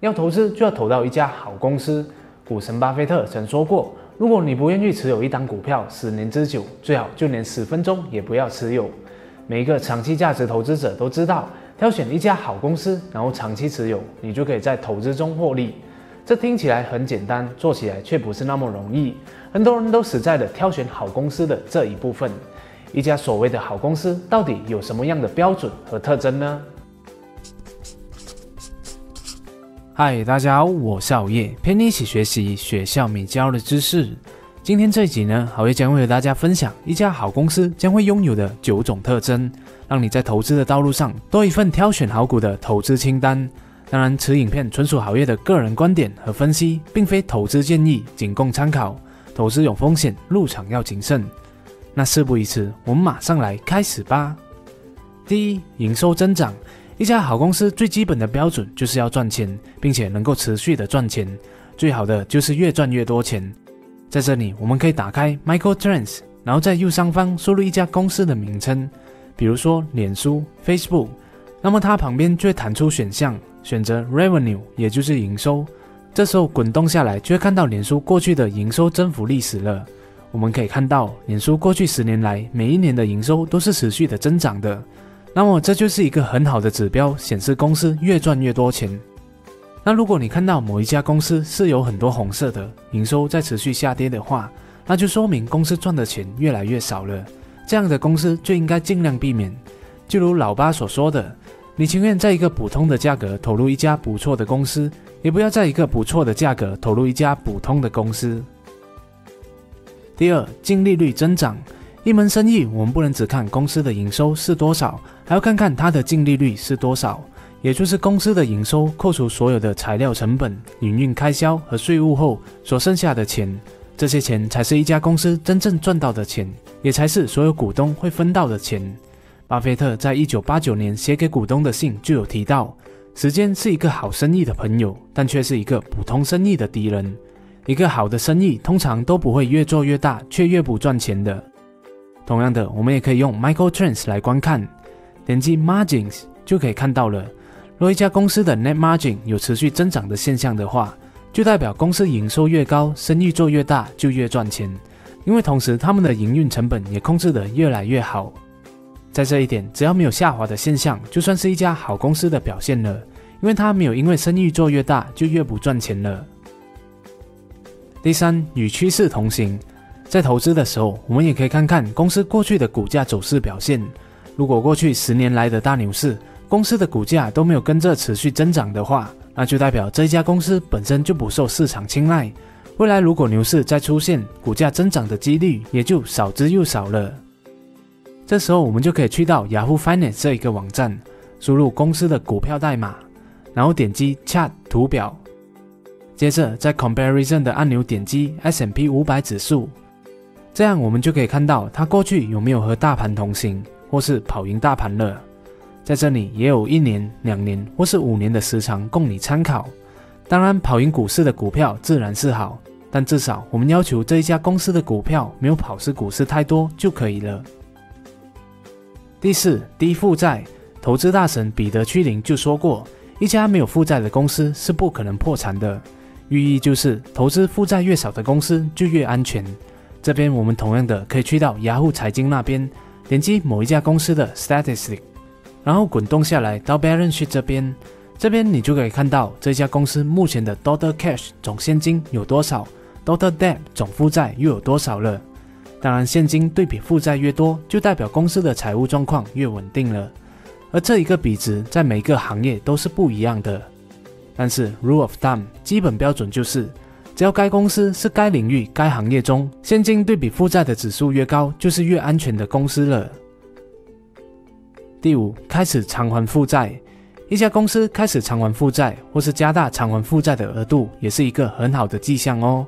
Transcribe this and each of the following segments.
要投资就要投到一家好公司。股神巴菲特曾说过，如果你不愿意持有一档股票十年之久，最好就连十分钟也不要持有。每一个长期价值投资者都知道，挑选一家好公司，然后长期持有，你就可以在投资中获利。这听起来很简单，做起来却不是那么容易。很多人都死在了挑选好公司的这一部分。一家所谓的好公司到底有什么样的标准和特征呢？嗨，大家好，我是熬夜，陪你一起学习学校没教的知识。今天这一集呢，熬夜将会和大家分享一家好公司将会拥有的九种特征，让你在投资的道路上多一份挑选好股的投资清单。当然，此影片纯属好业的个人观点和分析，并非投资建议，仅供参考。投资有风险，入场要谨慎。那事不宜迟，我们马上来开始吧。第一，营收增长。一家好公司最基本的标准就是要赚钱，并且能够持续的赚钱。最好的就是越赚越多钱。在这里，我们可以打开 Michael Trends，然后在右上方输入一家公司的名称，比如说脸书 （Facebook），那么它旁边就会弹出选项。选择 revenue，也就是营收。这时候滚动下来，就会看到脸书过去的营收增幅历史了。我们可以看到，脸书过去十年来每一年的营收都是持续的增长的。那么这就是一个很好的指标，显示公司越赚越多钱。那如果你看到某一家公司是有很多红色的营收在持续下跌的话，那就说明公司赚的钱越来越少了。这样的公司就应该尽量避免。就如老八所说的。你情愿在一个普通的价格投入一家不错的公司，也不要在一个不错的价格投入一家普通的公司。第二，净利率增长。一门生意，我们不能只看公司的营收是多少，还要看看它的净利率是多少，也就是公司的营收扣除所有的材料成本、营运开销和税务后所剩下的钱，这些钱才是一家公司真正赚到的钱，也才是所有股东会分到的钱。巴菲特在一九八九年写给股东的信就有提到，时间是一个好生意的朋友，但却是一个普通生意的敌人。一个好的生意通常都不会越做越大，却越不赚钱的。同样的，我们也可以用 Michael Trends 来观看，点击 Margins 就可以看到了。若一家公司的 Net Margin 有持续增长的现象的话，就代表公司营收越高，生意做越大就越赚钱，因为同时他们的营运成本也控制得越来越好。在这一点，只要没有下滑的现象，就算是一家好公司的表现了，因为它没有因为生意做越大就越不赚钱了。第三，与趋势同行，在投资的时候，我们也可以看看公司过去的股价走势表现。如果过去十年来的大牛市，公司的股价都没有跟着持续增长的话，那就代表这家公司本身就不受市场青睐。未来如果牛市再出现，股价增长的几率也就少之又少了。这时候，我们就可以去到 Yahoo Finance 这一个网站，输入公司的股票代码，然后点击 Chart 图表，接着在 Comparison 的按钮点击 S&P 五百指数，这样我们就可以看到它过去有没有和大盘同行，或是跑赢大盘了。在这里也有一年、两年或是五年的时长供你参考。当然，跑赢股市的股票自然是好，但至少我们要求这一家公司的股票没有跑失股市太多就可以了。第四，低负债。投资大神彼得·屈林就说过，一家没有负债的公司是不可能破产的。寓意就是，投资负债越少的公司就越安全。这边我们同样的可以去到雅虎财经那边，点击某一家公司的 statistic，然后滚动下来到 balance sheet 这边，这边你就可以看到这家公司目前的 total cash 总现金有多少，total debt 总负债又有多少了。当然，现金对比负债越多，就代表公司的财务状况越稳定了。而这一个比值在每个行业都是不一样的。但是 rule of thumb 基本标准就是，只要该公司是该领域、该行业中现金对比负债的指数越高，就是越安全的公司了。第五，开始偿还负债。一家公司开始偿还负债，或是加大偿还负债的额度，也是一个很好的迹象哦。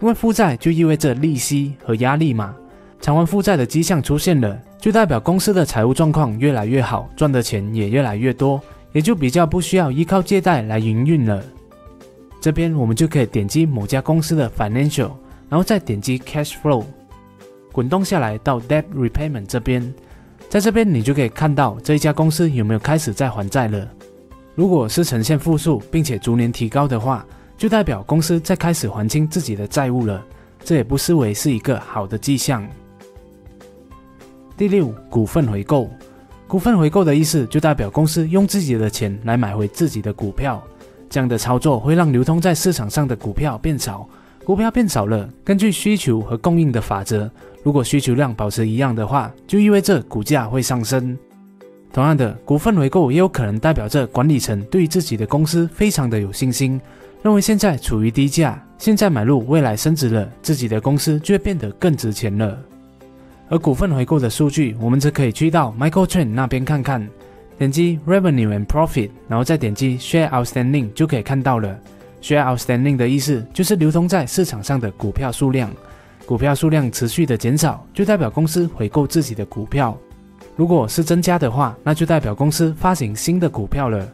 因为负债就意味着利息和压力嘛，偿还负债的迹象出现了，就代表公司的财务状况越来越好，赚的钱也越来越多，也就比较不需要依靠借贷来营运了。这边我们就可以点击某家公司的 financial，然后再点击 cash flow，滚动下来到 debt repayment 这边，在这边你就可以看到这一家公司有没有开始在还债了。如果是呈现负数，并且逐年提高的话，就代表公司在开始还清自己的债务了，这也不失为是一个好的迹象。第六，股份回购。股份回购的意思就代表公司用自己的钱来买回自己的股票，这样的操作会让流通在市场上的股票变少。股票变少了，根据需求和供应的法则，如果需求量保持一样的话，就意味着股价会上升。同样的，股份回购也有可能代表着管理层对自己的公司非常的有信心，认为现在处于低价，现在买入，未来升值了，自己的公司就会变得更值钱了。而股份回购的数据，我们则可以去到 Michael Chen 那边看看，点击 Revenue and Profit，然后再点击 Share Outstanding 就可以看到了。Share Outstanding 的意思就是流通在市场上的股票数量，股票数量持续的减少，就代表公司回购自己的股票；如果是增加的话，那就代表公司发行新的股票了。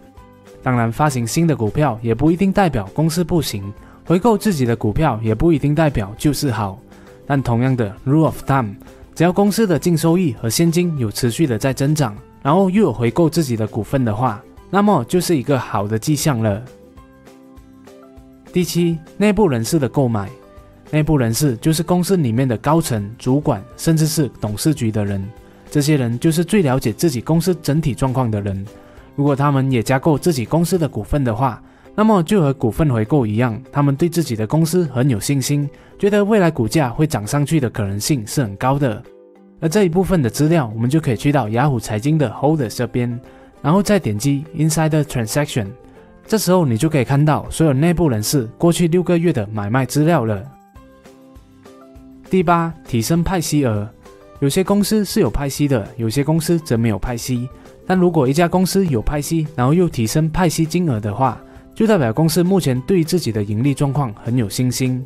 当然，发行新的股票也不一定代表公司不行，回购自己的股票也不一定代表就是好。但同样的 Rule of Thumb。只要公司的净收益和现金有持续的在增长，然后又有回购自己的股份的话，那么就是一个好的迹象了。第七，内部人士的购买。内部人士就是公司里面的高层、主管，甚至是董事局的人。这些人就是最了解自己公司整体状况的人。如果他们也加购自己公司的股份的话，那么就和股份回购一样，他们对自己的公司很有信心，觉得未来股价会涨上去的可能性是很高的。而这一部分的资料，我们就可以去到雅虎财经的 Holder 这边，然后再点击 Insider Transaction，这时候你就可以看到所有内部人士过去六个月的买卖资料了。第八，提升派息额。有些公司是有派息的，有些公司则没有派息。但如果一家公司有派息，然后又提升派息金额的话，就代表公司目前对自己的盈利状况很有信心。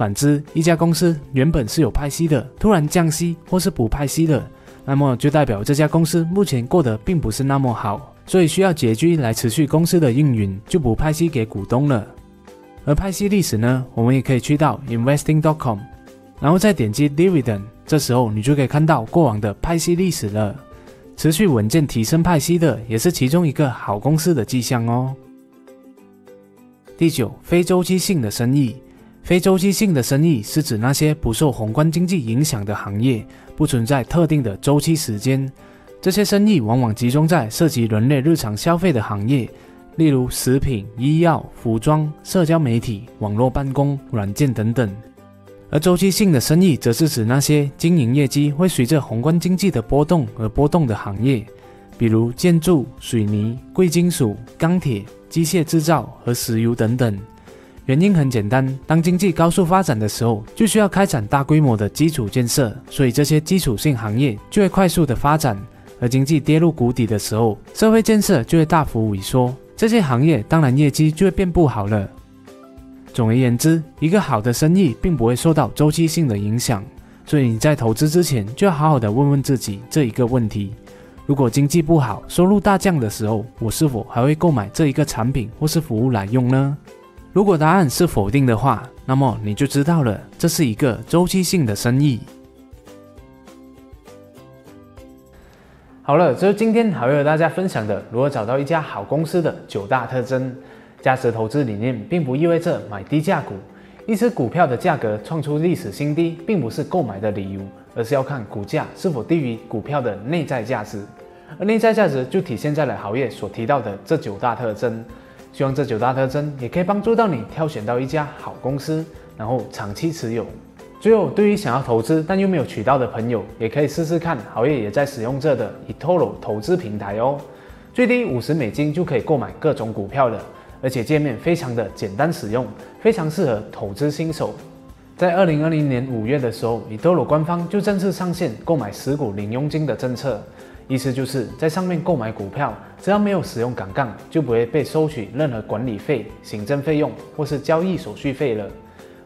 反之，一家公司原本是有派息的，突然降息或是不派息的，那么就代表这家公司目前过得并不是那么好，所以需要拮据来持续公司的运营，就不派息给股东了。而派息历史呢，我们也可以去到 investing.com，然后再点击 dividend，这时候你就可以看到过往的派息历史了。持续稳健提升派息的，也是其中一个好公司的迹象哦。第九，非周期性的生意。非周期性的生意是指那些不受宏观经济影响的行业，不存在特定的周期时间。这些生意往往集中在涉及人类日常消费的行业，例如食品、医药、服装、社交媒体、网络办公、软件等等。而周期性的生意则是指那些经营业绩会随着宏观经济的波动而波动的行业，比如建筑、水泥、贵金属、钢铁。机械制造和石油等等，原因很简单，当经济高速发展的时候，就需要开展大规模的基础建设，所以这些基础性行业就会快速的发展；而经济跌入谷底的时候，社会建设就会大幅萎缩，这些行业当然业绩就会变不好了。总而言之，一个好的生意并不会受到周期性的影响，所以你在投资之前就要好好的问问自己这一个问题。如果经济不好，收入大降的时候，我是否还会购买这一个产品或是服务来用呢？如果答案是否定的话，那么你就知道了，这是一个周期性的生意。好了，这是今天好友和大家分享的如何找到一家好公司的九大特征。价值投资理念并不意味着买低价股，一只股票的价格创出历史新低，并不是购买的理由。而是要看股价是否低于股票的内在价值，而内在价值就体现在了豪业所提到的这九大特征。希望这九大特征也可以帮助到你挑选到一家好公司，然后长期持有。最后，对于想要投资但又没有渠道的朋友，也可以试试看好业也在使用这的 eToro 投资平台哦。最低五十美金就可以购买各种股票了，而且界面非常的简单使用，非常适合投资新手。在二零二零年五月的时候，，eToro 官方就正式上线购买十股零佣金的政策，意思就是在上面购买股票，只要没有使用杠杆，就不会被收取任何管理费、行政费用或是交易手续费了。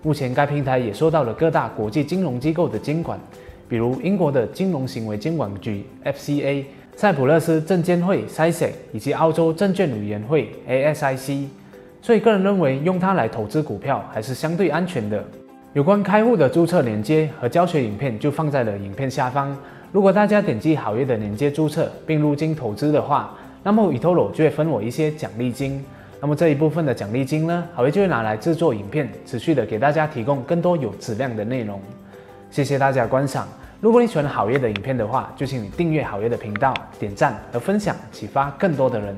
目前该平台也受到了各大国际金融机构的监管，比如英国的金融行为监管局 FCA、塞浦路斯证监会 SIC 以及澳洲证券委员会 ASIC。所以个人认为用它来投资股票还是相对安全的。有关开户的注册链接和教学影片就放在了影片下方。如果大家点击好业的链接注册并入金投资的话，那么 eToro 就会分我一些奖励金。那么这一部分的奖励金呢，好业就会拿来制作影片，持续的给大家提供更多有质量的内容。谢谢大家观赏。如果你喜欢好业的影片的话，就请你订阅好业的频道，点赞和分享，启发更多的人。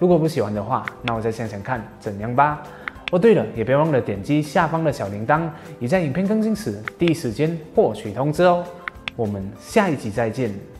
如果不喜欢的话，那我再想想看怎样吧。哦，对了，也别忘了点击下方的小铃铛，以在影片更新时第一时间获取通知哦。我们下一集再见。